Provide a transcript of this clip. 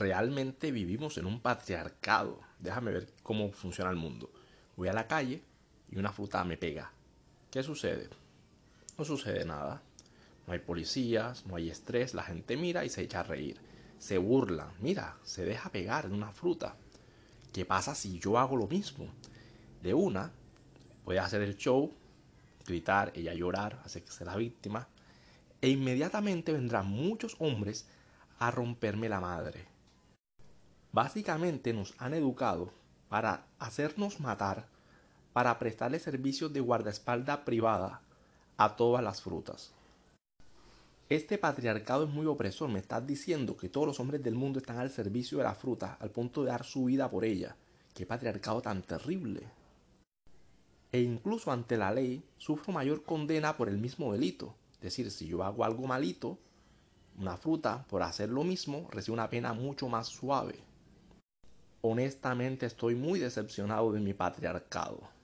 realmente vivimos en un patriarcado. Déjame ver cómo funciona el mundo. Voy a la calle y una fruta me pega. ¿Qué sucede? No sucede nada. No hay policías, no hay estrés, la gente mira y se echa a reír. Se burla, mira, se deja pegar en una fruta. ¿Qué pasa si yo hago lo mismo? De una, voy a hacer el show, gritar, ella llorar, hacerse la víctima, e inmediatamente vendrán muchos hombres a romperme la madre. Básicamente nos han educado para hacernos matar, para prestarle servicios de guardaespaldas privada a todas las frutas. Este patriarcado es muy opresor. Me estás diciendo que todos los hombres del mundo están al servicio de la fruta, al punto de dar su vida por ella. Qué patriarcado tan terrible. E incluso ante la ley sufro mayor condena por el mismo delito. Es decir, si yo hago algo malito, una fruta, por hacer lo mismo, recibe una pena mucho más suave. Honestamente estoy muy decepcionado de mi patriarcado.